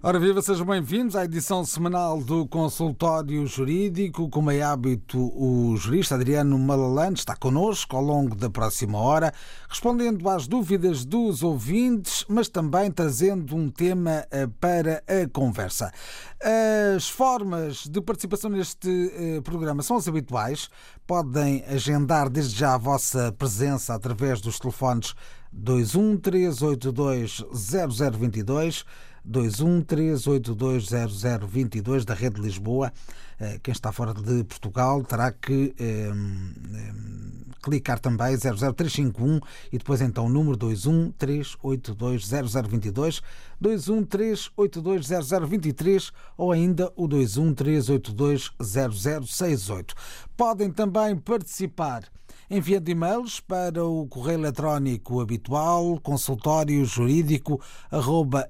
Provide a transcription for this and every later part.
Ora viva, sejam bem-vindos à edição semanal do Consultório Jurídico. Como é hábito, o jurista Adriano Malalante está connosco ao longo da próxima hora, respondendo às dúvidas dos ouvintes, mas também trazendo um tema eh, para a conversa. As formas de participação neste eh, programa são as habituais. Podem agendar desde já a vossa presença através dos telefones 213820022 213820022 da Rede Lisboa. Eh, quem está fora de Portugal terá que eh, eh, clicar também 00351 e depois então o número 213820022, 213820023 ou ainda o 213820068. Podem também participar enviando e-mails para o correio eletrónico habitual consultório jurídico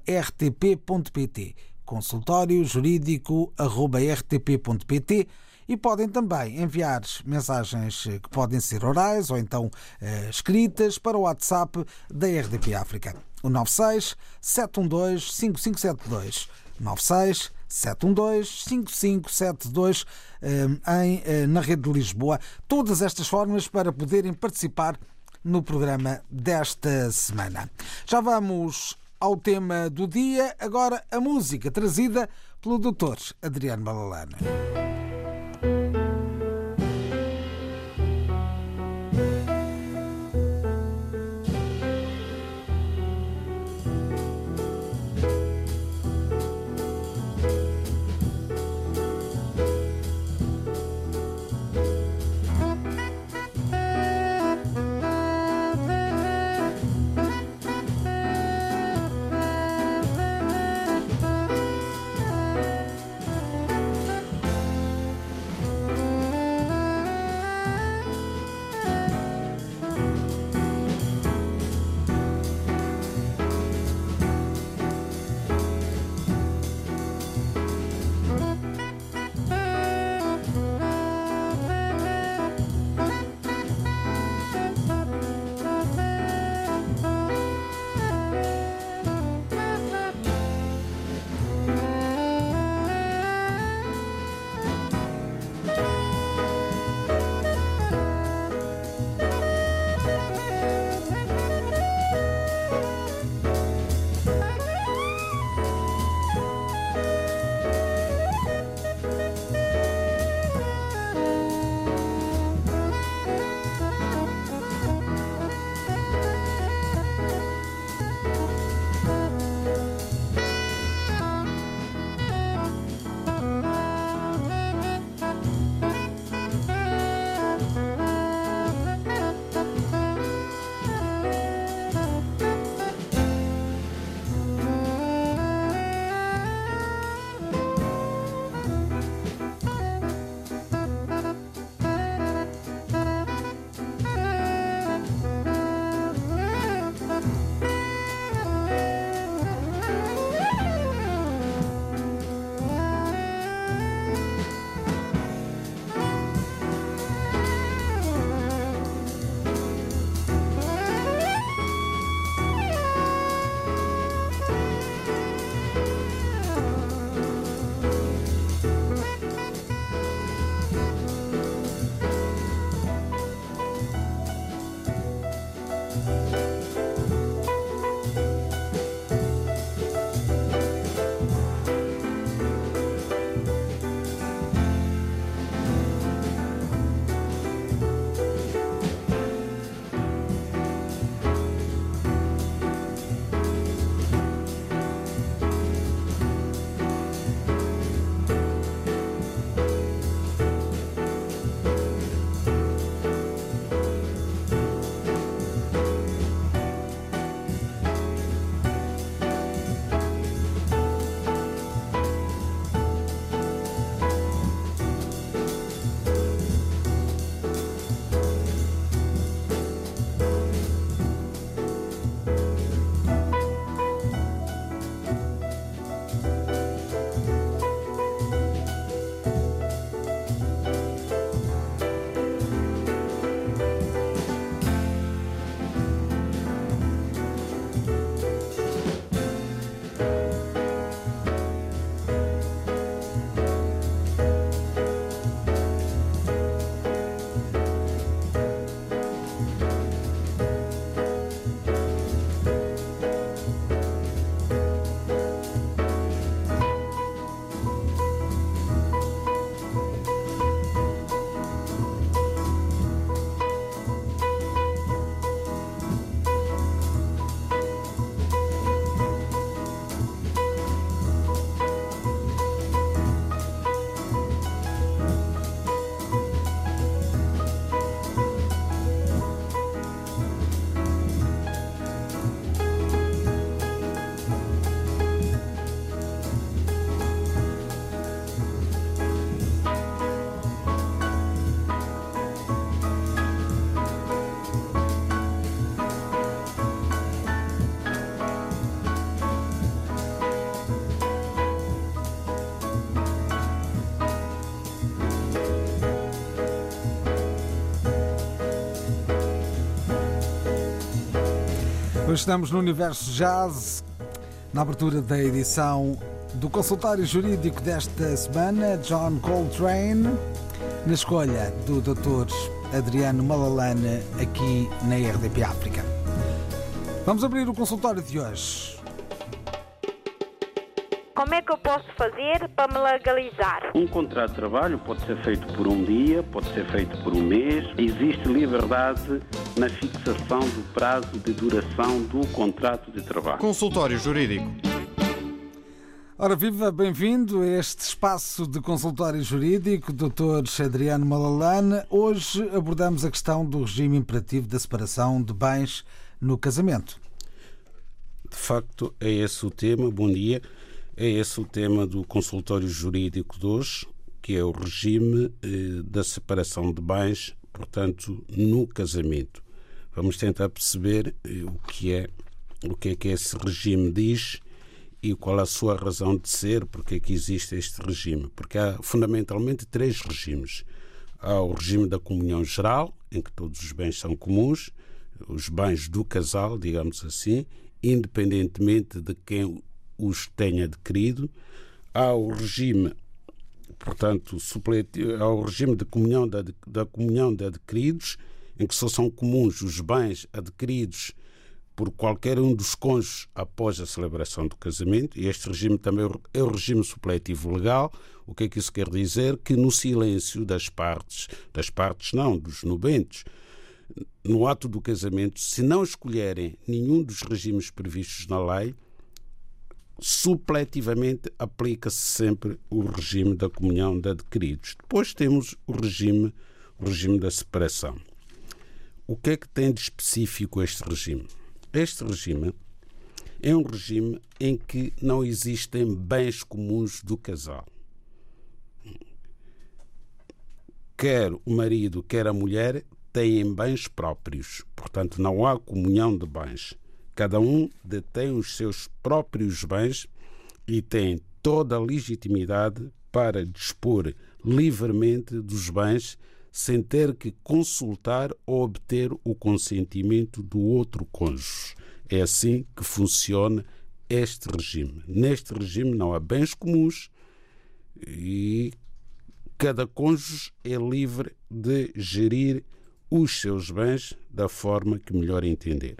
rtp.pt consultório jurídico rtp.pt e podem também enviar mensagens que podem ser orais ou então eh, escritas para o WhatsApp da RDP África. O 96 712 5572 96 712 5572 em, eh, na rede de Lisboa. Todas estas formas para poderem participar no programa desta semana. Já vamos ao tema do dia, agora a música trazida pelo Dr. Adriano Malalana. Estamos no Universo Jazz, na abertura da edição do consultório jurídico desta semana, John Coltrane, na escolha do Dr. Adriano Malalane aqui na RDP África. Vamos abrir o consultório de hoje. Como é que eu posso fazer para me legalizar? Um contrato de trabalho pode ser feito por um dia, pode ser feito por um mês. Existe liberdade na fixação do prazo de duração do contrato de trabalho. Consultório Jurídico. Ora, viva, bem-vindo a este espaço de consultório jurídico, Dr. Adriano Malalane. Hoje abordamos a questão do regime imperativo da separação de bens no casamento. De facto, é esse o tema. Bom dia. É esse o tema do consultório jurídico de hoje, que é o regime eh, da separação de bens, portanto, no casamento. Vamos tentar perceber eh, o que é o que é que esse regime diz e qual a sua razão de ser, porque é que existe este regime. Porque há fundamentalmente três regimes. Há o regime da comunhão geral, em que todos os bens são comuns, os bens do casal, digamos assim, independentemente de quem os tenha adquirido. Há o regime, portanto, supletivo, há o regime de comunhão da, da comunhão de adquiridos, em que só são comuns os bens adquiridos por qualquer um dos cônjuges após a celebração do casamento, e este regime também é o regime supletivo legal. O que é que isso quer dizer? Que no silêncio das partes, das partes não, dos nubentes, no ato do casamento, se não escolherem nenhum dos regimes previstos na lei, supletivamente aplica-se sempre o regime da comunhão de adquiridos. Depois temos o regime, o regime da separação. O que é que tem de específico este regime? Este regime é um regime em que não existem bens comuns do casal. Quer o marido, quer a mulher têm bens próprios, portanto, não há comunhão de bens. Cada um detém os seus próprios bens e tem toda a legitimidade para dispor livremente dos bens sem ter que consultar ou obter o consentimento do outro cônjuge. É assim que funciona este regime. Neste regime não há bens comuns e cada cônjuge é livre de gerir os seus bens da forma que melhor entender.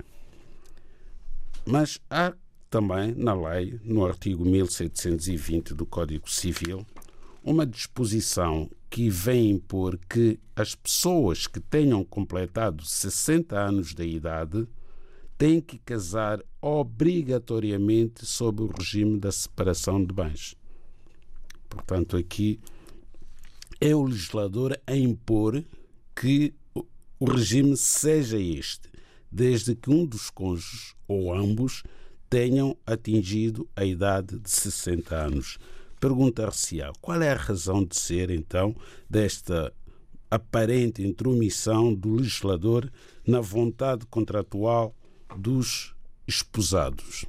Mas há também na lei, no artigo 1720 do Código Civil, uma disposição que vem impor que as pessoas que tenham completado 60 anos de idade têm que casar obrigatoriamente sob o regime da separação de bens. Portanto, aqui é o legislador a impor que o regime seja este desde que um dos cônjuges ou ambos tenham atingido a idade de 60 anos. Perguntar-se-á qual é a razão de ser, então, desta aparente intromissão do legislador na vontade contratual dos esposados.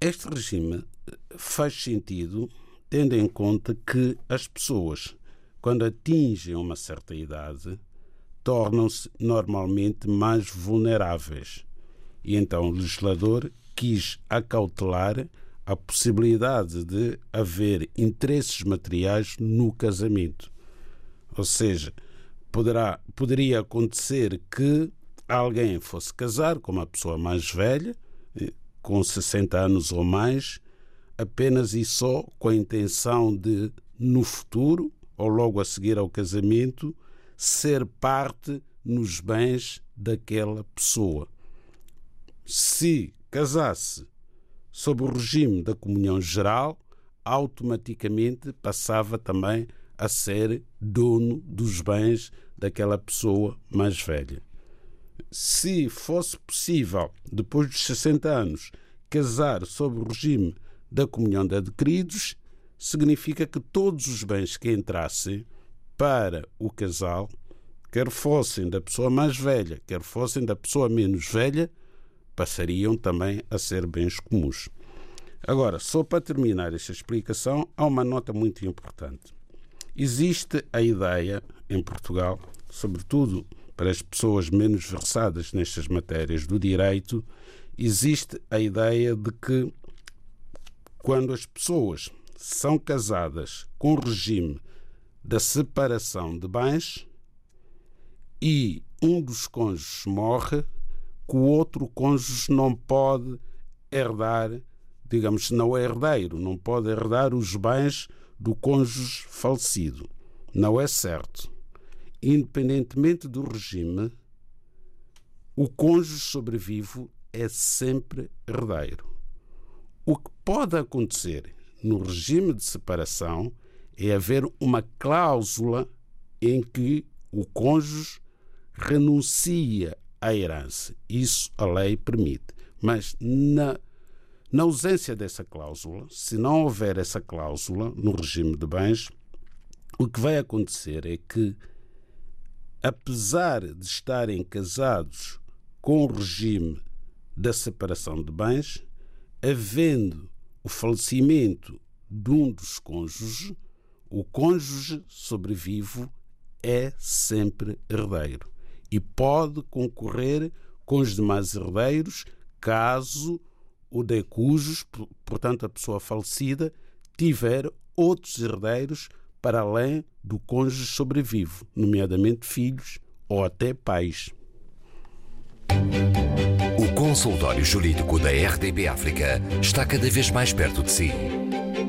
Este regime faz sentido tendo em conta que as pessoas, quando atingem uma certa idade, tornam-se normalmente mais vulneráveis. E então o legislador quis acautelar a possibilidade de haver interesses materiais no casamento. Ou seja, poderá, poderia acontecer que alguém fosse casar com uma pessoa mais velha, eh, com 60 anos ou mais, apenas e só com a intenção de, no futuro, ou logo a seguir ao casamento, ser parte nos bens daquela pessoa. Se casasse sob o regime da comunhão geral, automaticamente passava também a ser dono dos bens daquela pessoa mais velha. Se fosse possível, depois dos 60 anos, casar sob o regime da comunhão de adquiridos, significa que todos os bens que entrassem para o casal, quer fossem da pessoa mais velha, quer fossem da pessoa menos velha, passariam também a ser bens comuns. Agora, só para terminar esta explicação, há uma nota muito importante. Existe a ideia em Portugal, sobretudo para as pessoas menos versadas nestas matérias do direito, existe a ideia de que quando as pessoas são casadas com o regime da separação de bens e um dos cônjuges morre, que o outro cônjuge não pode herdar, digamos, não é herdeiro, não pode herdar os bens do cônjuge falecido. Não é certo. Independentemente do regime, o cônjuge sobrevivo é sempre herdeiro. O que pode acontecer no regime de separação é haver uma cláusula em que o cônjuge renuncia à herança. Isso a lei permite. Mas na, na ausência dessa cláusula, se não houver essa cláusula no regime de bens, o que vai acontecer é que, apesar de estarem casados com o regime da separação de bens, havendo o falecimento de um dos cônjuges, o cônjuge sobrevivo é sempre herdeiro e pode concorrer com os demais herdeiros caso o de cujos, portanto a pessoa falecida, tiver outros herdeiros para além do cônjuge sobrevivo, nomeadamente filhos ou até pais. O consultório jurídico da RDB África está cada vez mais perto de si.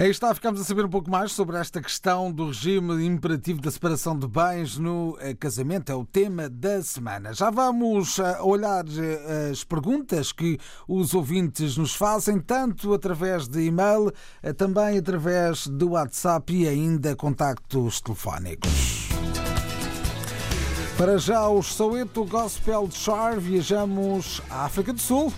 Aí está, ficamos a saber um pouco mais sobre esta questão do regime imperativo da separação de bens no eh, casamento. É o tema da semana. Já vamos eh, olhar eh, as perguntas que os ouvintes nos fazem, tanto através de e-mail, também através do WhatsApp e ainda contactos telefónicos. Para já, os Soweto Gospel Char, viajamos à África do Sul.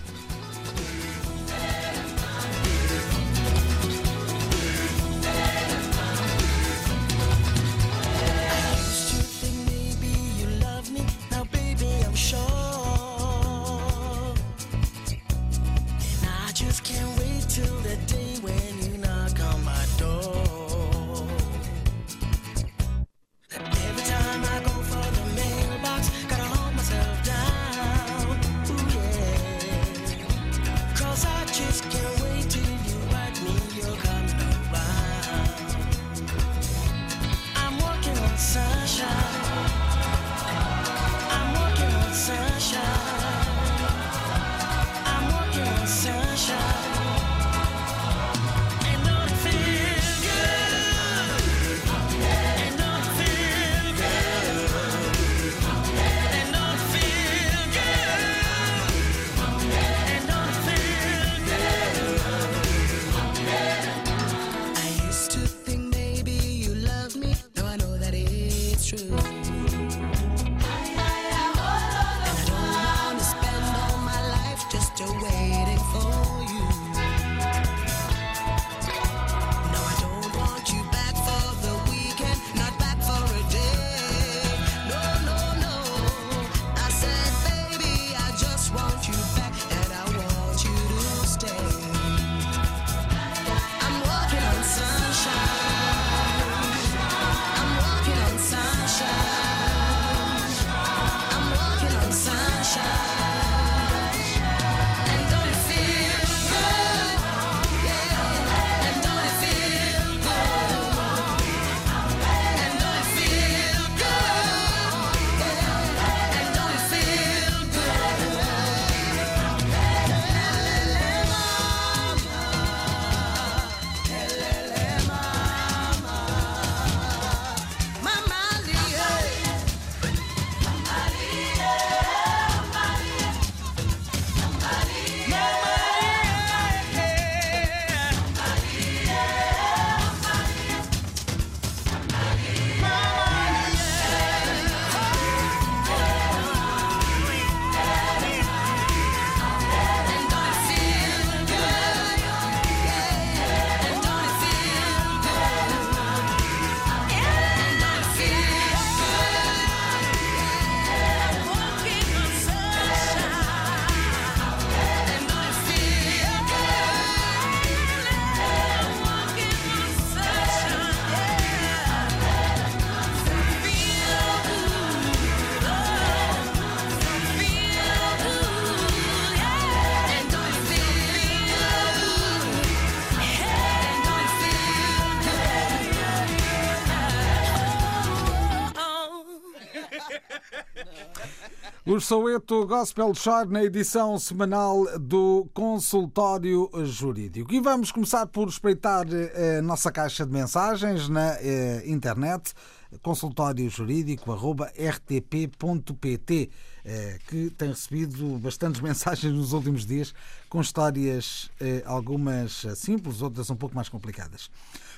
O Soweto Gospel Shore na edição semanal do Consultório Jurídico. E vamos começar por espreitar eh, a nossa caixa de mensagens na eh, internet consultóriojurídico.rtp.pt eh, que tem recebido bastantes mensagens nos últimos dias com histórias, algumas simples, outras um pouco mais complicadas.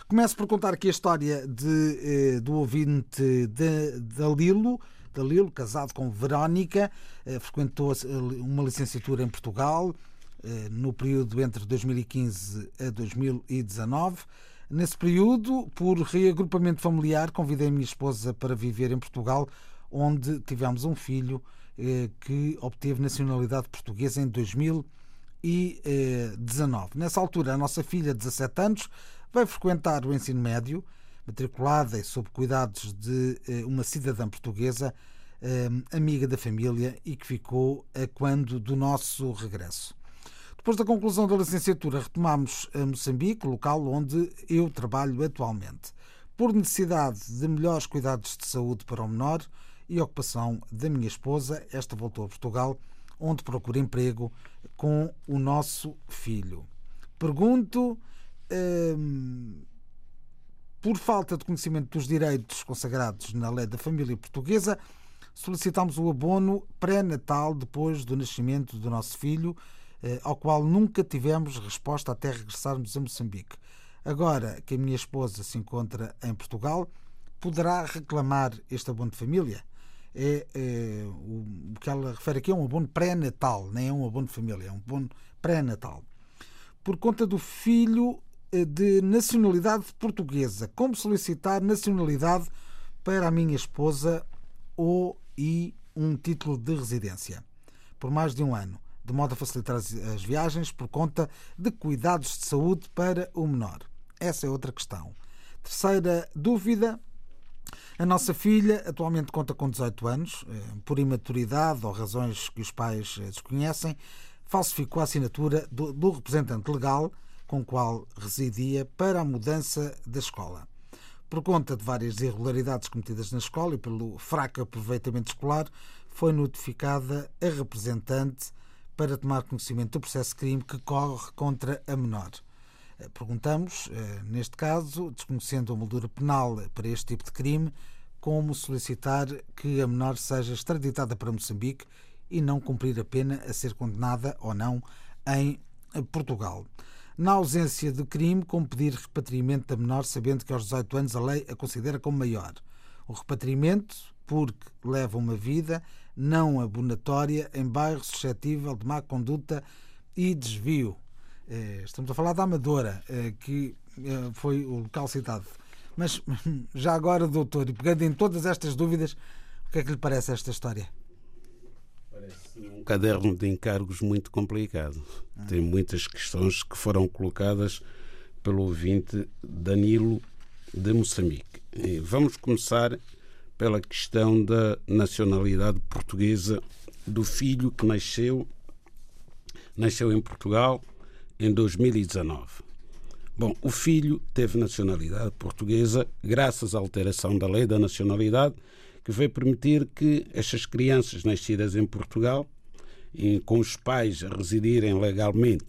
Começo por contar aqui a história de, do ouvinte de, de Lilo, Dalilo, casado com Verónica, eh, frequentou uma licenciatura em Portugal eh, no período entre 2015 a 2019. Nesse período, por reagrupamento familiar, convidei a minha esposa para viver em Portugal, onde tivemos um filho eh, que obteve nacionalidade portuguesa em 2019. Nessa altura, a nossa filha, de 17 anos, vai frequentar o ensino médio matriculada e sob cuidados de eh, uma cidadã portuguesa, eh, amiga da família e que ficou a quando do nosso regresso. Depois da conclusão da licenciatura, retomamos a Moçambique, local onde eu trabalho atualmente, por necessidade de melhores cuidados de saúde para o menor e ocupação da minha esposa. Esta voltou a Portugal, onde procura emprego com o nosso filho. Pergunto. Hum, por falta de conhecimento dos direitos consagrados na lei da família portuguesa, solicitamos o abono pré-natal depois do nascimento do nosso filho, eh, ao qual nunca tivemos resposta até regressarmos a Moçambique. Agora que a minha esposa se encontra em Portugal, poderá reclamar este abono de família? É, é, o que ela refere aqui é um abono pré-natal, nem é um abono de família, é um abono pré-natal. Por conta do filho de nacionalidade portuguesa. Como solicitar nacionalidade para a minha esposa ou e um título de residência por mais de um ano, de modo a facilitar as, as viagens por conta de cuidados de saúde para o menor. Essa é outra questão. Terceira dúvida. A nossa filha atualmente conta com 18 anos, eh, por imaturidade ou razões que os pais eh, desconhecem, falsificou a assinatura do, do representante legal com o qual residia para a mudança da escola. Por conta de várias irregularidades cometidas na escola e pelo fraco aproveitamento escolar, foi notificada a representante para tomar conhecimento do processo de crime que corre contra a menor. Eh, perguntamos, eh, neste caso, desconhecendo a moldura penal para este tipo de crime, como solicitar que a menor seja extraditada para Moçambique e não cumprir a pena a ser condenada ou não em Portugal na ausência de crime, como pedir repatriamento da menor, sabendo que aos 18 anos a lei a considera como maior. O repatriamento, porque leva uma vida não abonatória em bairro suscetível de má conduta e desvio. Eh, estamos a falar da Amadora, eh, que eh, foi o local citado. Mas já agora, doutor, e pegando em todas estas dúvidas, o que é que lhe parece esta história? Um caderno de encargos muito complicado. Tem muitas questões que foram colocadas pelo ouvinte Danilo de Moçambique. E vamos começar pela questão da nacionalidade portuguesa do filho que nasceu nasceu em Portugal em 2019. Bom, o filho teve nacionalidade portuguesa graças à alteração da lei da nacionalidade que veio permitir que estas crianças nascidas em Portugal, com os pais a residirem legalmente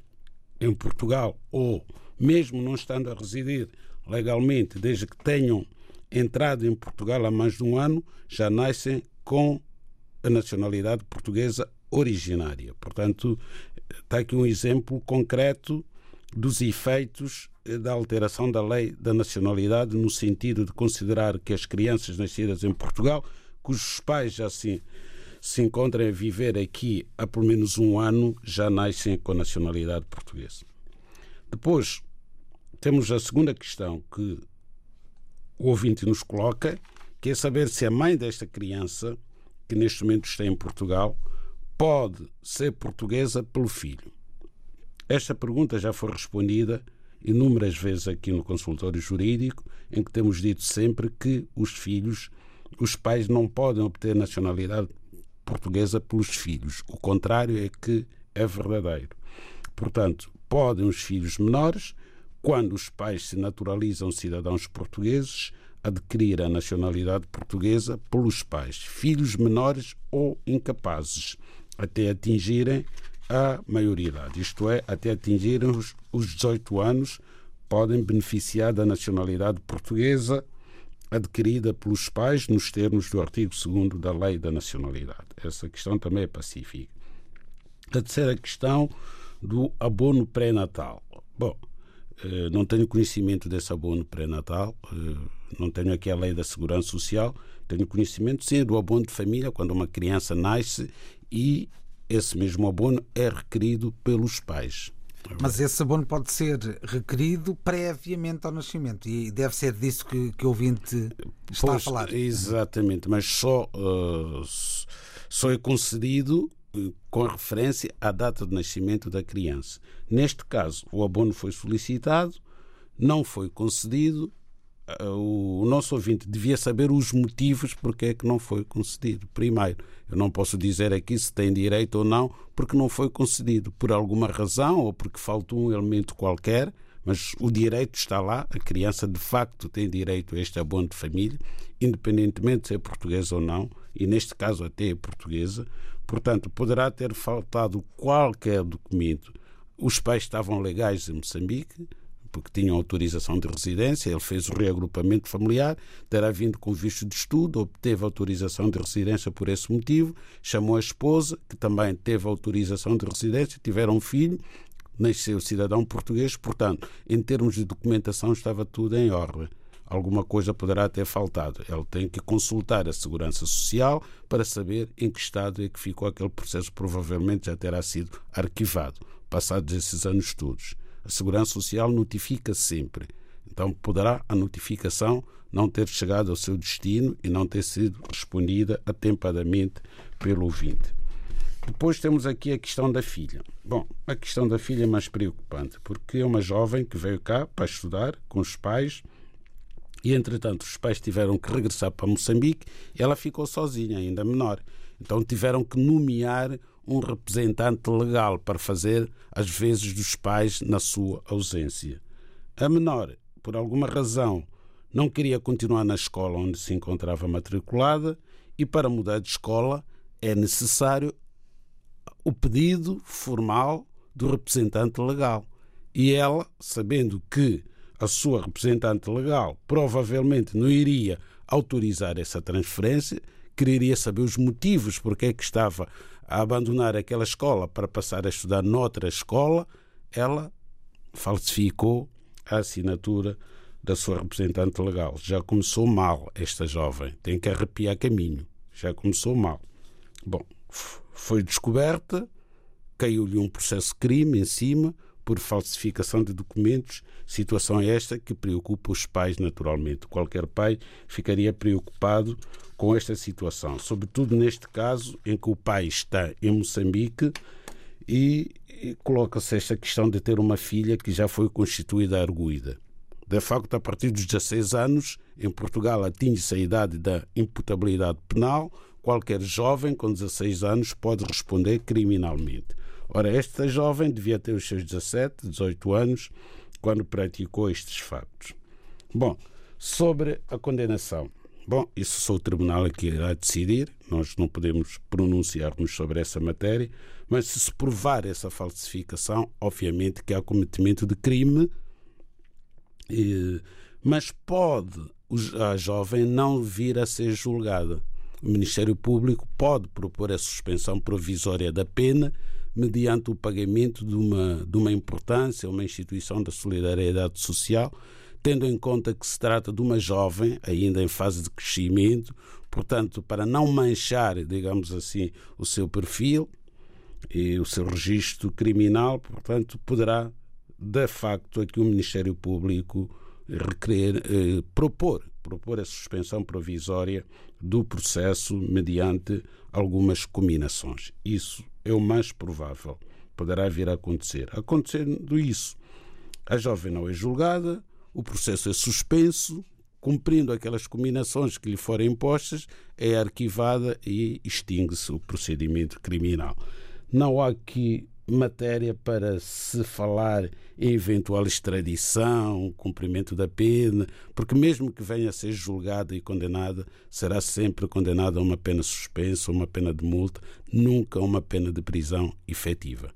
em Portugal, ou mesmo não estando a residir legalmente, desde que tenham entrado em Portugal há mais de um ano, já nascem com a nacionalidade portuguesa originária. Portanto, está aqui um exemplo concreto dos efeitos eh, da alteração da lei da nacionalidade no sentido de considerar que as crianças nascidas em Portugal, cujos pais já se, se encontram a viver aqui há pelo menos um ano, já nascem com a nacionalidade portuguesa. Depois, temos a segunda questão que o ouvinte nos coloca, que é saber se a mãe desta criança, que neste momento está em Portugal, pode ser portuguesa pelo filho. Esta pergunta já foi respondida inúmeras vezes aqui no consultório jurídico, em que temos dito sempre que os filhos, os pais não podem obter nacionalidade portuguesa pelos filhos. O contrário é que é verdadeiro. Portanto, podem os filhos menores, quando os pais se naturalizam cidadãos portugueses, adquirir a nacionalidade portuguesa pelos pais, filhos menores ou incapazes, até atingirem a maioridade, isto é, até atingirem os, os 18 anos, podem beneficiar da nacionalidade portuguesa adquirida pelos pais nos termos do artigo 2 da Lei da Nacionalidade. Essa questão também é pacífica. A terceira questão do abono pré-natal. Bom, eh, não tenho conhecimento desse abono pré-natal, eh, não tenho aqui a lei da segurança social, tenho conhecimento sim do abono de família quando uma criança nasce e esse mesmo abono é requerido pelos pais. Mas esse abono pode ser requerido previamente ao nascimento e deve ser disso que, que o ouvinte está pois, a falar. Exatamente, mas só, uh, só é concedido com referência à data de nascimento da criança. Neste caso, o abono foi solicitado, não foi concedido. O nosso ouvinte devia saber os motivos porque é que não foi concedido. Primeiro, eu não posso dizer aqui se tem direito ou não, porque não foi concedido por alguma razão ou porque faltou um elemento qualquer, mas o direito está lá. A criança de facto tem direito a este abono de família, independentemente de ser portuguesa ou não, e neste caso até é portuguesa. Portanto, poderá ter faltado qualquer documento. Os pais estavam legais em Moçambique, porque tinham autorização de residência, ele fez o reagrupamento familiar, terá vindo com visto de estudo, obteve autorização de residência por esse motivo, chamou a esposa, que também teve autorização de residência, tiveram um filho, nasceu cidadão português, portanto, em termos de documentação estava tudo em ordem alguma coisa poderá ter faltado. Ele tem que consultar a Segurança Social para saber em que estado é que ficou aquele processo. Provavelmente já terá sido arquivado, passados esses anos todos. A Segurança Social notifica sempre. Então poderá a notificação não ter chegado ao seu destino e não ter sido respondida atempadamente pelo ouvinte. Depois temos aqui a questão da filha. Bom, a questão da filha é mais preocupante, porque é uma jovem que veio cá para estudar com os pais, e, entretanto, os pais tiveram que regressar para Moçambique e ela ficou sozinha, ainda menor. Então tiveram que nomear um representante legal para fazer as vezes dos pais na sua ausência. A menor, por alguma razão, não queria continuar na escola onde se encontrava matriculada e para mudar de escola é necessário o pedido formal do representante legal. E ela, sabendo que a sua representante legal provavelmente não iria autorizar essa transferência, quereria saber os motivos porque é que estava a abandonar aquela escola para passar a estudar noutra escola, ela falsificou a assinatura da sua representante legal. Já começou mal esta jovem, tem que arrepiar caminho. Já começou mal. Bom, foi descoberta, caiu-lhe um processo de crime em cima, por falsificação de documentos, situação esta que preocupa os pais naturalmente. Qualquer pai ficaria preocupado com esta situação, sobretudo neste caso em que o pai está em Moçambique e, coloca-se esta questão de ter uma filha que já foi constituída arguída. De facto, a partir dos 16 anos, em Portugal atinge-se a idade da imputabilidade penal, qualquer jovem com 16 anos pode responder criminalmente. Ora, esta jovem devia ter os seus 17, 18 anos quando praticou estes factos. Bom, sobre a condenação. Bom, isso só o tribunal aqui irá decidir, nós não podemos pronunciar-nos sobre essa matéria, mas se se provar essa falsificação, obviamente que há cometimento de crime, mas pode a jovem não vir a ser julgada. O Ministério Público pode propor a suspensão provisória da pena mediante o pagamento de uma, de uma importância, uma instituição da solidariedade social, tendo em conta que se trata de uma jovem ainda em fase de crescimento, portanto, para não manchar, digamos assim, o seu perfil e o seu registro criminal, portanto, poderá, de facto, aqui o Ministério Público requerer, eh, propor, propor a suspensão provisória do processo mediante algumas combinações. Isso é o mais provável. Poderá vir a acontecer. Acontecendo isso, a jovem não é julgada, o processo é suspenso, cumprindo aquelas combinações que lhe forem impostas, é arquivada e extingue-se o procedimento criminal. Não há aqui matéria para se falar em eventual extradição, cumprimento da pena, porque mesmo que venha a ser julgada e condenada, será sempre condenada a uma pena suspensa, uma pena de multa, nunca uma pena de prisão efetiva.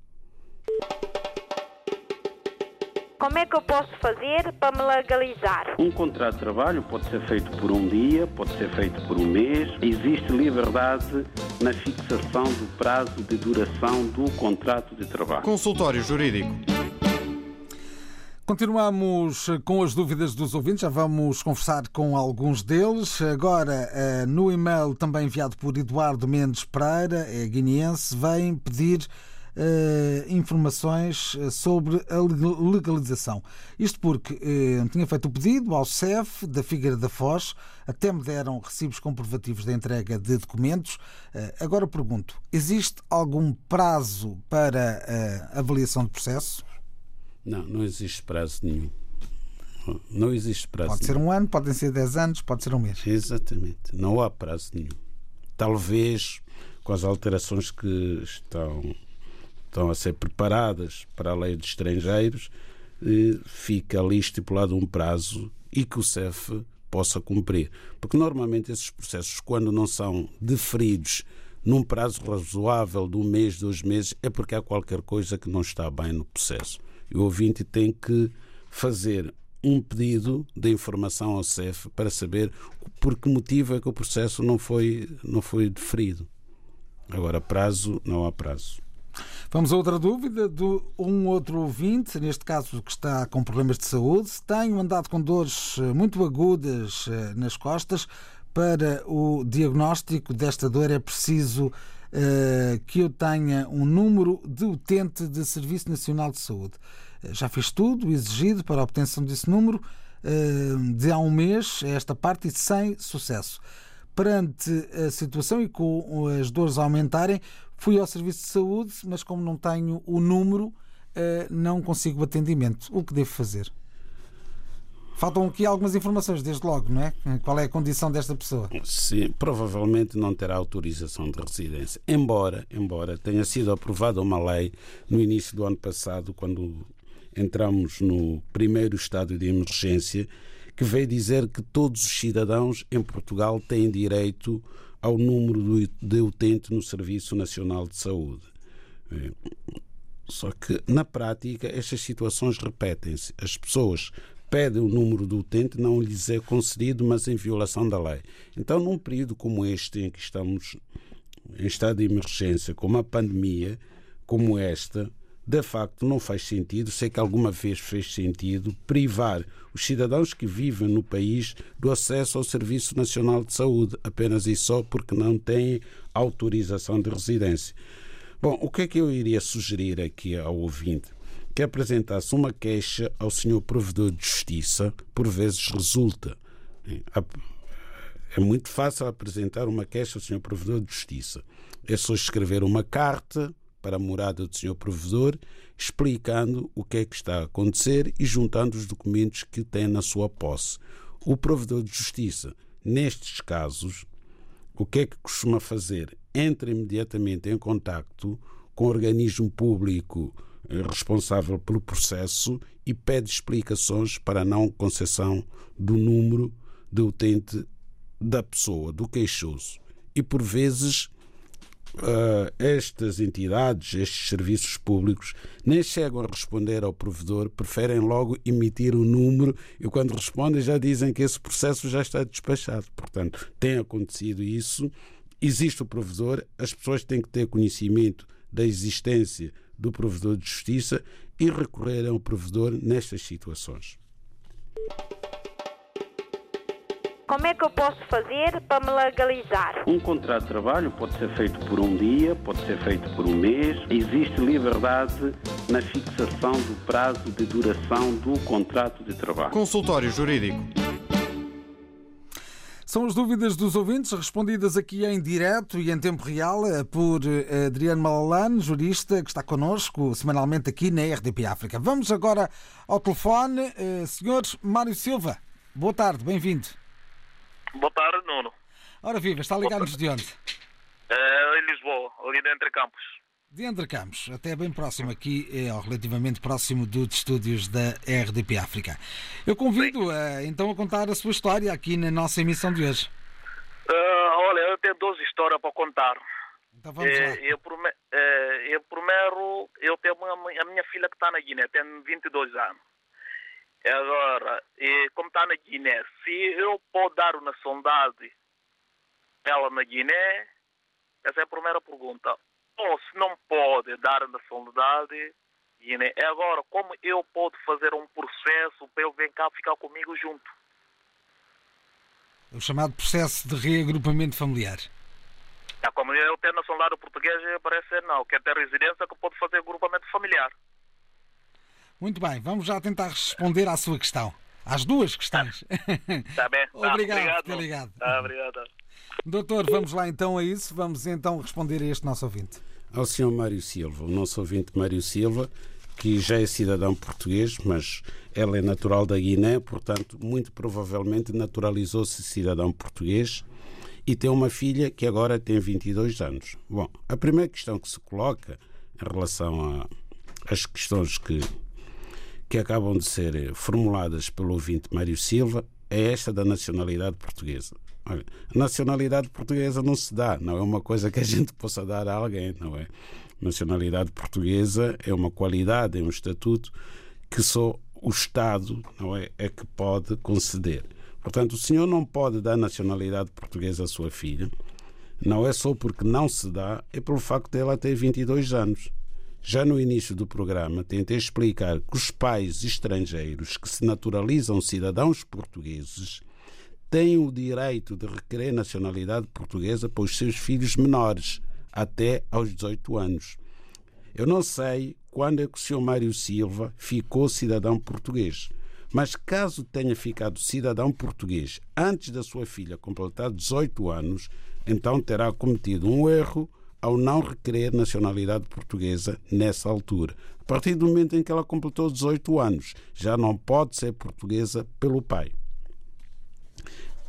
Como é que eu posso fazer para me legalizar? Um contrato de trabalho pode ser feito por um dia, pode ser feito por um mês. Existe liberdade na fixação do prazo de duração do contrato de trabalho. Consultório Jurídico. Continuamos com as dúvidas dos ouvintes, já vamos conversar com alguns deles. Agora, eh, no e-mail também enviado por Eduardo Mendes Pereira, é guineense, vem pedir informações eh, sobre a legalização. Isto porque uh, tinha feito o pedido ao CEF da Figueira da Foz, até me deram recibos comprovativos da entrega de documentos. Agora pergunto: existe algum prazo para avaliação de processo? Não, não existe prazo nenhum. Não existe prazo. Pode nenhum. ser um ano, podem ser dez anos, pode ser um mês. Exatamente. Não há prazo nenhum. Talvez com as alterações que estão estão a ser preparadas para a lei de estrangeiros, eh, fica ali estipulado um prazo e que o CEF possa cumprir. Porque normalmente esses processos, quando não são deferidos num prazo razoável de um mês, dois meses, é porque há qualquer coisa que não está bem no processo. E o ouvinte tem que fazer um pedido de informação ao CEF para saber por que motivo é que o processo não foi, não foi deferido. Agora, prazo, não há prazo. Vamos a outra dúvida de um outro ouvinte, neste caso que está com problemas de saúde. Tenho andado com dores eh, muito agudas eh, nas costas. Para o diagnóstico desta dor é preciso uh, que eu tenha um número de utente de Serviço Nacional de Saúde. Já fiz tudo exigido para a obtenção desse número uh, de há um mês, esta parte, e sem sucesso. Perante a situação e com as dores aumentarem, Fui ao serviço de saúde, mas como não tenho o número, eh, não consigo atendimento. O que devo fazer? Faltam aqui algumas informações, desde logo, não é? Qual é a condição desta pessoa? Sim, provavelmente não terá autorização de residência. Embora, embora tenha sido aprovada uma lei no início do ano passado, quando entramos no primeiro estado de emergência, que veio dizer que todos os cidadãos em Portugal têm direito ao número de utente no Serviço Nacional de Saúde. É, só que, na prática, estas situações repetem-se. As pessoas pedem o número do utente, não lhes é concedido, mas em violação da lei. Então, num período como este, em que estamos em estado de emergência, com uma pandemia como esta, de facto não faz sentido, sei que alguma vez fez sentido, privar os cidadãos que vivem no país do acesso ao Serviço Nacional de Saúde, apenas e só porque não têm autorização de residência. Bom, o que é que eu iria sugerir aqui ao ouvinte? Que apresentasse uma queixa ao senhor provedor de justiça, por vezes resulta. É muito fácil apresentar uma queixa ao senhor provedor de justiça. É só escrever uma carta para a morada do senhor provedor, explicando o que é que está a acontecer e juntando os documentos que tem na sua posse. O provedor de justiça, nestes casos, o que é que costuma fazer? Entra imediatamente em contacto com o organismo público eh, responsável pelo processo e pede explicações para a não concessão do número de utente da pessoa, do queixoso. E por vezes uh, estas entidades, estes serviços públicos, nem chegam a responder ao provedor, preferem logo emitir o um número e quando respondem já dizem que esse processo já está despachado. Portanto, tem acontecido isso, existe o provedor, as pessoas têm que ter conhecimento da existência do provedor de justiça e recorrer ao provedor nestas situações. Como é que eu posso fazer para me legalizar? Um contrato de trabalho pode ser feito por um dia, pode ser feito por um mês. Existe liberdade na fixação do prazo de duração do contrato de trabalho. Consultório Jurídico. São as dúvidas dos ouvintes respondidas aqui em direto e em tempo real eh, por eh, Adriano Malalane, jurista que está connosco semanalmente aqui na RDP África. Vamos agora ao telefone. Eh, senhor Mário Silva, boa tarde, bem-vindo. Boa tarde, Nuno. Ora viva, está ligado-nos de onde? É, em Lisboa, ali de Campos. De André Campos, até bem próximo aqui, é, ou relativamente próximo dos estúdios da RDP África. Eu convido a, então a contar a sua história aqui na nossa emissão de hoje. Uh, olha, eu tenho duas histórias para contar. Então vamos lá. Eu, prime- eh, eu primeiro, eu tenho a minha filha que está na Guiné, tem 22 anos. Agora, e como está na Guiné, se eu posso dar uma sondagem ela na Guiné, essa é a primeira pergunta. Ou se não pode dar uma sondagem Guiné, agora, como eu posso fazer um processo para ele vir cá ficar comigo junto? O chamado processo de reagrupamento familiar. É como eu tenho nacionalidade portuguesa, parece ser não. Quer ter residência que pode fazer agrupamento familiar. Muito bem, vamos já tentar responder à sua questão. Às duas questões. Está bem? Tá, Obrigado por ter ligado. Tá, obrigado. Doutor, vamos lá então a isso. Vamos então responder a este nosso ouvinte. Ao senhor Mário Silva, o nosso ouvinte Mário Silva, que já é cidadão português, mas ela é natural da Guiné, portanto, muito provavelmente naturalizou-se cidadão português e tem uma filha que agora tem 22 anos. Bom, a primeira questão que se coloca em relação às questões que, que acabam de ser formuladas pelo ouvinte Mário Silva é esta da nacionalidade portuguesa. Olha, a nacionalidade portuguesa não se dá, não é uma coisa que a gente possa dar a alguém, não é? Nacionalidade portuguesa é uma qualidade, é um estatuto que só o Estado não é, é que pode conceder. Portanto, o senhor não pode dar nacionalidade portuguesa à sua filha, não é só porque não se dá, é pelo facto dela ter 22 anos. Já no início do programa, tentei explicar que os pais estrangeiros que se naturalizam cidadãos portugueses têm o direito de requerer nacionalidade portuguesa para os seus filhos menores, até aos 18 anos. Eu não sei quando é que o Sr. Mário Silva ficou cidadão português, mas caso tenha ficado cidadão português antes da sua filha completar 18 anos, então terá cometido um erro ao não requerer nacionalidade portuguesa nessa altura. A partir do momento em que ela completou 18 anos, já não pode ser portuguesa pelo pai.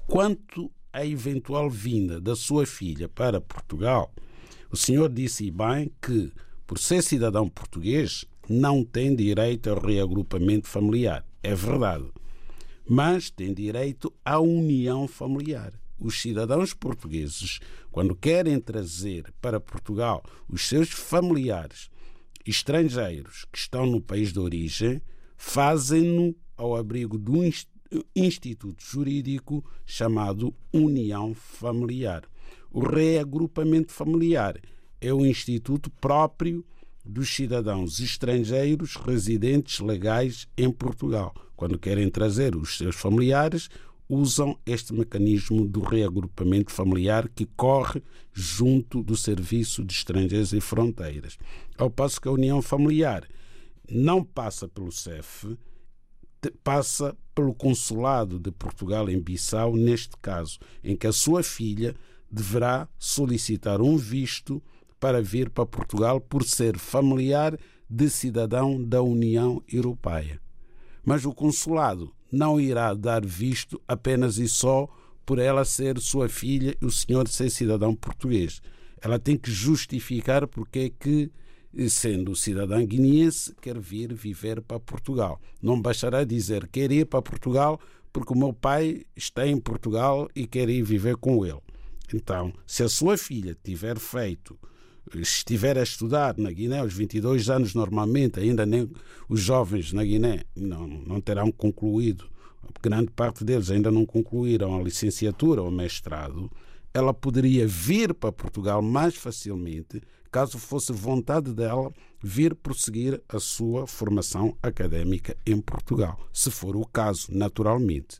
Quanto à eventual vinda da sua filha para Portugal, o senhor disse bem que, por ser cidadão português, não tem direito ao reagrupamento familiar. É verdade. Mas tem direito à união familiar. Os cidadãos portugueses, quando querem trazer para Portugal os seus familiares estrangeiros que estão no país de origem, fazem-no ao abrigo de um instituto jurídico chamado União Familiar. O reagrupamento familiar é um instituto próprio dos cidadãos estrangeiros residentes legais em Portugal. Quando querem trazer os seus familiares, usam este mecanismo do reagrupamento familiar que corre junto do Serviço de Estrangeiros e Fronteiras. Ao passo que a união familiar não passa pelo CEF, passa pelo Consulado de Portugal em Bissau, neste caso, em que a sua filha deverá solicitar um visto para vir para Portugal por ser familiar de cidadão da União Europeia. Mas o consulado não irá dar visto apenas e só por ela ser sua filha e o senhor ser cidadão português. Ela tem que justificar porque é que, sendo cidadã guineense, quer vir viver para Portugal. Não bastará dizer quer ir para Portugal porque o meu pai está em Portugal e quer ir viver com ele. Então, se a sua filha tiver feito estiver a estudar na Guiné aos 22 anos normalmente, ainda nem os jovens na Guiné não, não terão concluído, grande parte deles ainda não concluíram a licenciatura ou mestrado, ela poderia vir para Portugal mais facilmente, caso fosse vontade dela vir prosseguir a sua formação académica em Portugal, se for o caso, naturalmente.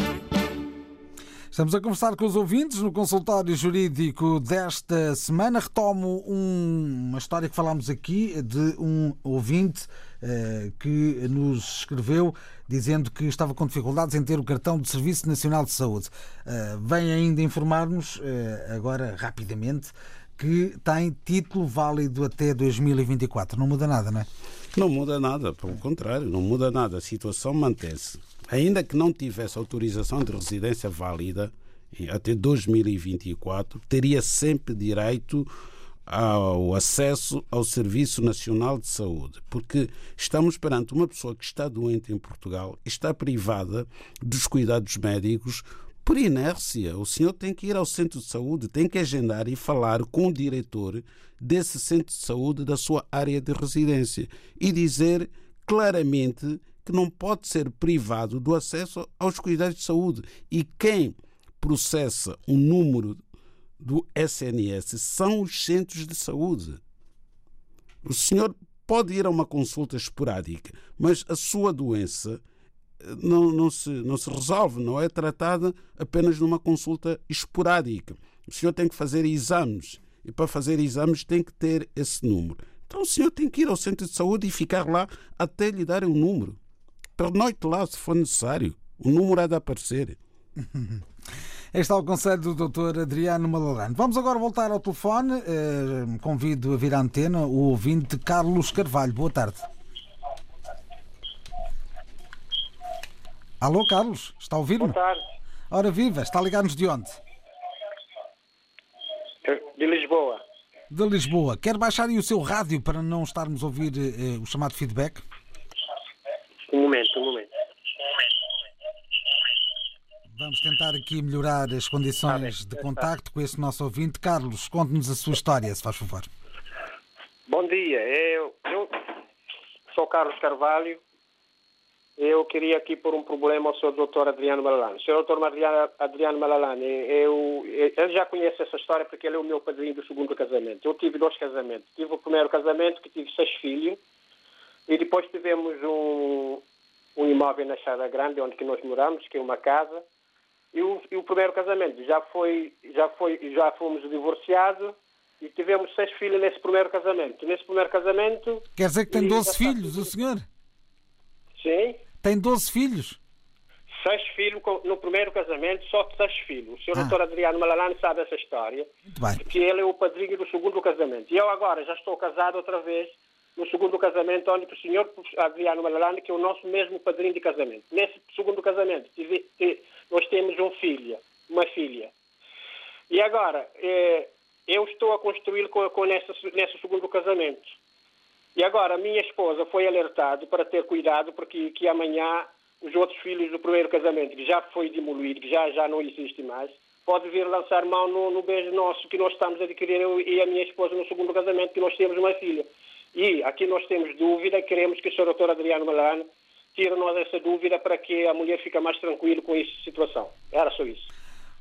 Estamos a conversar com os ouvintes no consultório jurídico desta semana. Retomo um, uma história que falámos aqui de um ouvinte eh, que nos escreveu dizendo que estava com dificuldades em ter o cartão do Serviço Nacional de Saúde. Eh, vem ainda informar-nos, eh, agora rapidamente, que tem título válido até 2024. Não muda nada, não é? Não muda nada, pelo contrário, não muda nada. A situação mantém-se. Ainda que não tivesse autorização de residência válida até 2024, teria sempre direito ao acesso ao Serviço Nacional de Saúde, porque estamos perante uma pessoa que está doente em Portugal, está privada dos cuidados médicos por inércia. O senhor tem que ir ao centro de saúde, tem que agendar e falar com o diretor desse centro de saúde da sua área de residência e dizer claramente que não pode ser privado do acesso aos cuidados de saúde. E quem processa o número do SNS são os centros de saúde. O senhor pode ir a uma consulta esporádica, mas a sua doença eh, não, não, se, não se resolve, não é tratada apenas numa consulta esporádica. O senhor tem que fazer exames e para fazer exames tem que ter esse número. Então o senhor tem que ir ao centro de saúde e ficar lá até lhe darem o número. Pernoite lá se for necessário. O número há de aparecer. Este é o conselho do Dr. Adriano Malalano. Vamos agora voltar ao telefone. Uh, convido a vir à antena o ouvinte Carlos Carvalho. Boa tarde. Alô, Carlos, está a ouvir-me? Boa tarde. Ora viva, está a ligar-nos de onde? De Lisboa. De Lisboa. Quer baixar aí o seu rádio para não estarmos a ouvir uh, o chamado feedback? Um momento, um momento. Vamos tentar aqui melhorar as condições de contacto com esse nosso ouvinte. Carlos, conte-nos a sua história, se faz favor. Bom dia, eu, eu sou Carlos Carvalho. Eu queria aqui pôr um problema ao Sr. Dr. Adriano Malalane. O Sr. Dr. Adriano Malalane, eu, ele já conhece essa história porque ele é o meu padrinho do segundo casamento. Eu tive dois casamentos. Tive o primeiro casamento que tive seis filhos e depois tivemos um, um imóvel na Chada Grande, onde que nós moramos, que é uma casa. E o, e o, primeiro casamento já foi, já foi, já fomos divorciados e tivemos seis filhos nesse primeiro casamento. Nesse primeiro casamento. Quer dizer que tem 12 filhos, o senhor? Sim. Tem 12 filhos? Seis filhos no primeiro casamento, só seis filhos. O senhor ah. doutor Adriano Malalane sabe essa história. Muito bem. Porque ele é o padrinho do segundo casamento. E eu agora já estou casado outra vez no segundo casamento, onde o senhor Adriano Malalane, que é o nosso mesmo padrinho de casamento. Nesse segundo casamento, tive, tive, nós temos um filho, uma filha. E agora, eh, eu estou a construir com, com nesse, segundo casamento. E agora, minha esposa foi alertada para ter cuidado, porque que amanhã os outros filhos do primeiro casamento, que já foi demolido, que já, já não existe mais, pode vir lançar mão no, no beijo nosso que nós estamos a adquirir, eu e a minha esposa, no segundo casamento, que nós temos uma filha. E aqui nós temos dúvida, queremos que o Sr. Dr. Adriano Malano tire-nos essa dúvida para que a mulher fique mais tranquila com essa situação. Era só isso.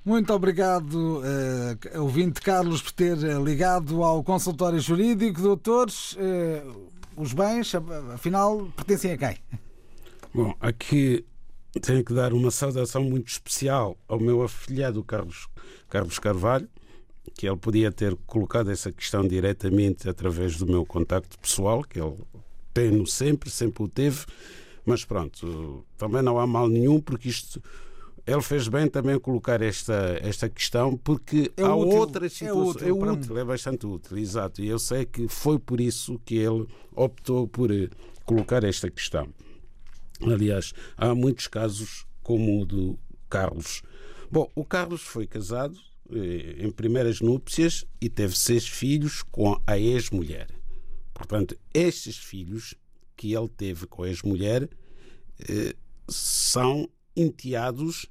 Muito obrigado, uh, ouvinte Carlos, por ter eh, ligado ao consultório jurídico. Doutores, uh, os bens, afinal, pertencem a quem? Bom, aqui tenho que dar uma saudação muito especial ao meu afilhado Carlos, Carlos Carvalho, que ele podia ter colocado essa questão diretamente através do meu contacto pessoal, que ele tem-no sempre, sempre o teve, mas pronto, também não há mal nenhum, porque isto ele fez bem também colocar esta, esta questão porque é há útil, outras situações. É útil, é, útil é, bastante útil, exato. E eu sei que foi por isso que ele optou por eh, colocar esta questão. Aliás, há muitos casos como o do Carlos. Bom, o Carlos foi casado em primeiras núpcias e teve seis filhos com a ex-mulher. Portanto, estes filhos que ele teve com a ex-mulher eh, são enteados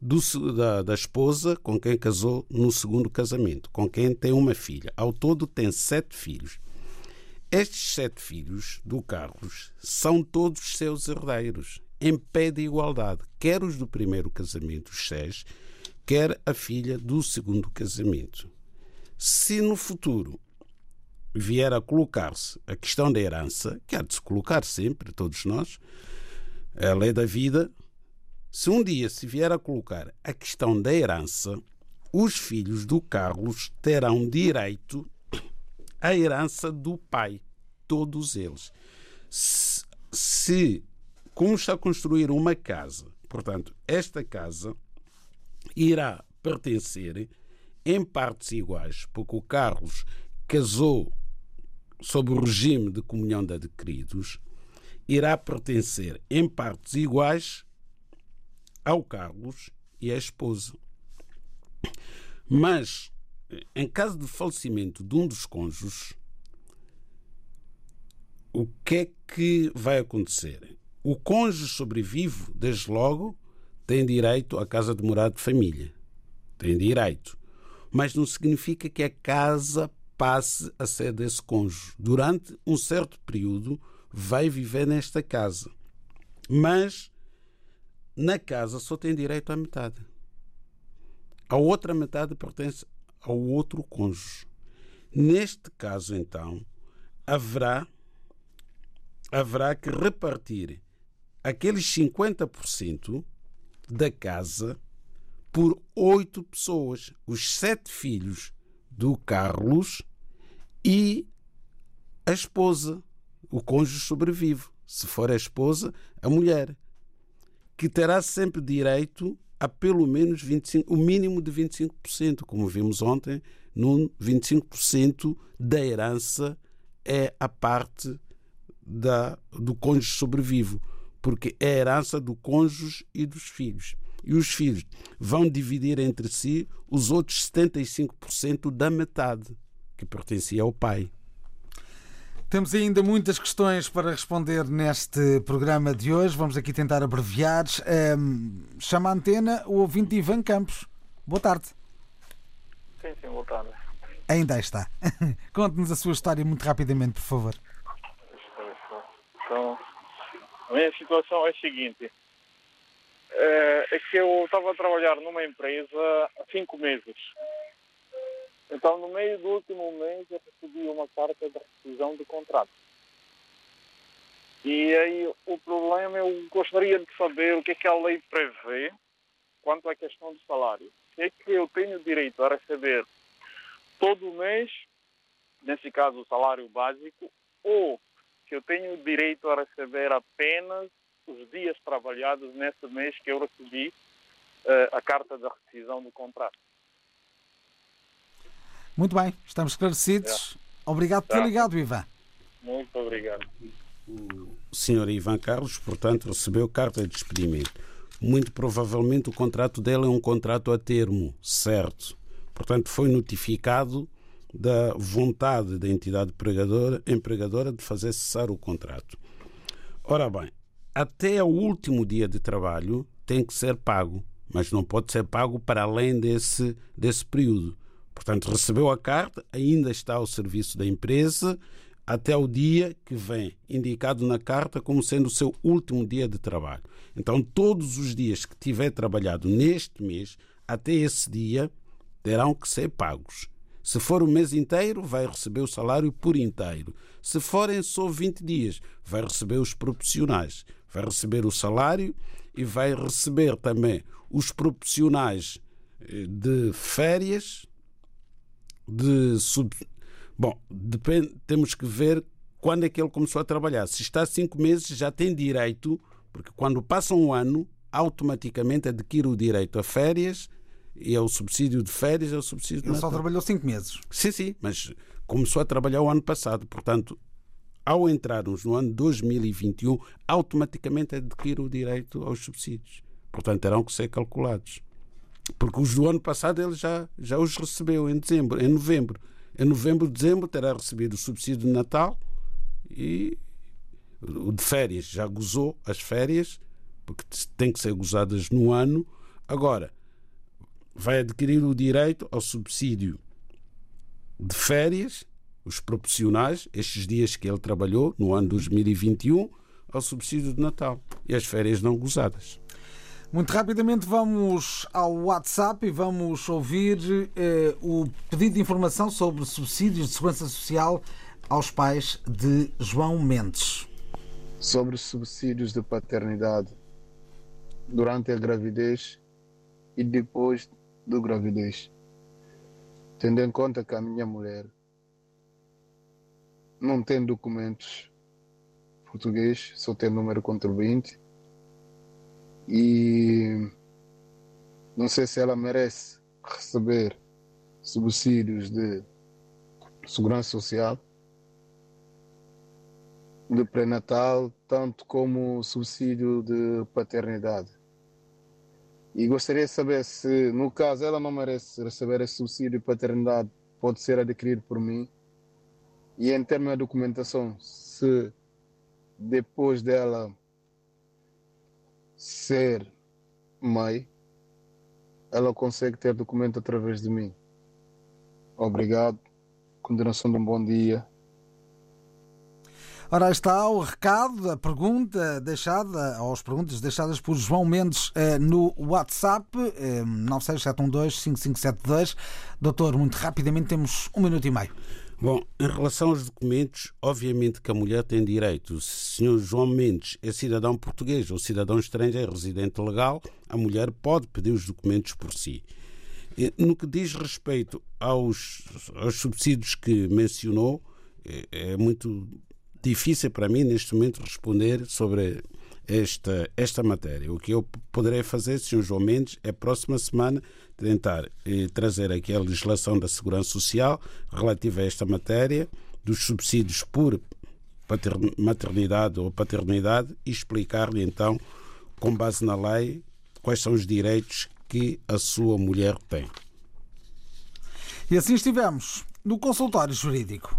do, da, da, esposa com quem casou no segundo casamento, com quem tem uma filha. Ao todo tem sete filhos. Estes sete filhos do Carlos são todos seus herdeiros, em pé de igualdade, quer os do primeiro casamento, os seis, quer a filha do segundo casamento. Se no futuro vier a colocar-se a questão da herança, que há de se colocar sempre, todos nós, a lei da vida, se um dia se vier a colocar a questão da herança, os filhos do Carlos terão direito à herança do pai, todos eles. Se, se como está a construir uma casa, portanto, esta casa irá pertencer em partes iguais, porque o Carlos casou sob o regime de comunhão de adquiridos, irá pertencer em partes iguais ao Carlos e à esposa. Mas, em caso de falecimento de um dos cônjuges, o que é que vai acontecer? O cônjuge sobrevivo, desde logo, tem direito à casa de morada de família. Tem direito. Mas não significa que a casa passe a ser desse cônjuge. Durante um certo período, vai viver nesta casa. Mas na casa só tem direito à metade. A outra metade pertence ao outro cônjuge. Neste caso, então, haverá haverá que repartir aqueles 50% da casa por oito pessoas, os sete filhos do Carlos e a esposa, o cônjuge sobrevive. Se for a esposa, a mulher, que terá sempre direito a pelo menos 25, o mínimo de 25%, como vimos ontem, no 25% da herança é a parte da, do cônjuge sobrevivo, porque é a herança do cônjuge e dos filhos. E os filhos vão dividir entre si os outros 75% da metade que pertencia ao pai. Temos ainda muitas questões para responder neste programa de hoje. Vamos aqui tentar abreviar. Um, chama a antena o ouvinte Ivan Campos. Boa tarde. Sim, sim, boa tarde. Ainda está. Conte-nos a sua história muito rapidamente, por favor. Então, a minha situação é a seguinte. É, é que eu estava a trabalhar numa empresa há cinco meses. Então, no meio do último mês, eu recebi uma carta de rescisão de contrato. E aí, o problema, eu gostaria de saber o que é que a lei prevê quanto à questão do salário. Se é que eu tenho direito a receber todo mês, nesse caso, o salário básico, ou eu tenho direito a receber apenas os dias trabalhados nesse mês que eu recebi uh, a carta da rescisão do contrato. Muito bem, estamos esclarecidos. É. Obrigado por ter ligado, Ivan. Muito obrigado. O senhor Ivan Carlos, portanto, recebeu carta de despedimento. Muito provavelmente o contrato dele é um contrato a termo, certo? Portanto, foi notificado da vontade da entidade empregadora, de fazer cessar o contrato. Ora bem, até o último dia de trabalho tem que ser pago, mas não pode ser pago para além desse, desse período. Portanto, recebeu a carta, ainda está ao serviço da empresa até o dia que vem indicado na carta como sendo o seu último dia de trabalho. Então, todos os dias que tiver trabalhado neste mês, até esse dia, terão que ser pagos. Se for o mês inteiro, vai receber o salário por inteiro. Se forem só 20 dias, vai receber os proporcionais. Vai receber o salário e vai receber também os proporcionais eh, de férias, de sub... Bom, depende, temos que ver quando é que ele começou a trabalhar. Se está cinco meses, já tem direito, porque quando passa um ano, automaticamente adquire o direito a férias e é o subsídio de férias, é o subsídio de Ele só trabalhou cinco meses. Sim, sim, mas começou a trabalhar o ano passado. Portanto, ao entrarmos no ano 2021, automaticamente adquire o direito aos subsídios. Portanto, terão que ser calculados. Porque os do ano passado ele já, já os recebeu em dezembro, em novembro. Em novembro, dezembro, terá recebido o subsídio de Natal e o de férias. Já gozou as férias, porque tem que ser gozadas no ano. Agora, vai adquirir o direito ao subsídio de férias, os proporcionais, estes dias que ele trabalhou no ano 2021, ao subsídio de Natal e as férias não gozadas. Muito rapidamente vamos ao WhatsApp e vamos ouvir eh, o pedido de informação sobre subsídios de segurança social aos pais de João Mendes. Sobre subsídios de paternidade durante a gravidez e depois do gravidez. Tendo em conta que a minha mulher não tem documentos português, só tem número contribuinte e não sei se ela merece receber subsídios de segurança social, de pré-natal, tanto como subsídio de paternidade. E gostaria de saber se, no caso, ela não merece receber esse subsídio de paternidade, pode ser adquirido por mim. E em termos de documentação, se depois dela ser mãe, ela consegue ter documento através de mim. Obrigado. Continuação de um bom dia. Ora, está o recado, a pergunta deixada, ou as perguntas deixadas por João Mendes eh, no WhatsApp, eh, 96712-5572. Doutor, muito rapidamente, temos um minuto e meio. Bom, em relação aos documentos, obviamente que a mulher tem direito. Se o Sr. João Mendes é cidadão português ou cidadão estrangeiro residente legal, a mulher pode pedir os documentos por si. No que diz respeito aos, aos subsídios que mencionou, é, é muito difícil para mim neste momento responder sobre esta, esta matéria. O que eu poderei fazer, Sr. João Mendes, é próxima semana tentar eh, trazer aqui a legislação da Segurança Social relativa a esta matéria, dos subsídios por maternidade ou paternidade e explicar-lhe então, com base na lei, quais são os direitos que a sua mulher tem. E assim estivemos no consultório jurídico.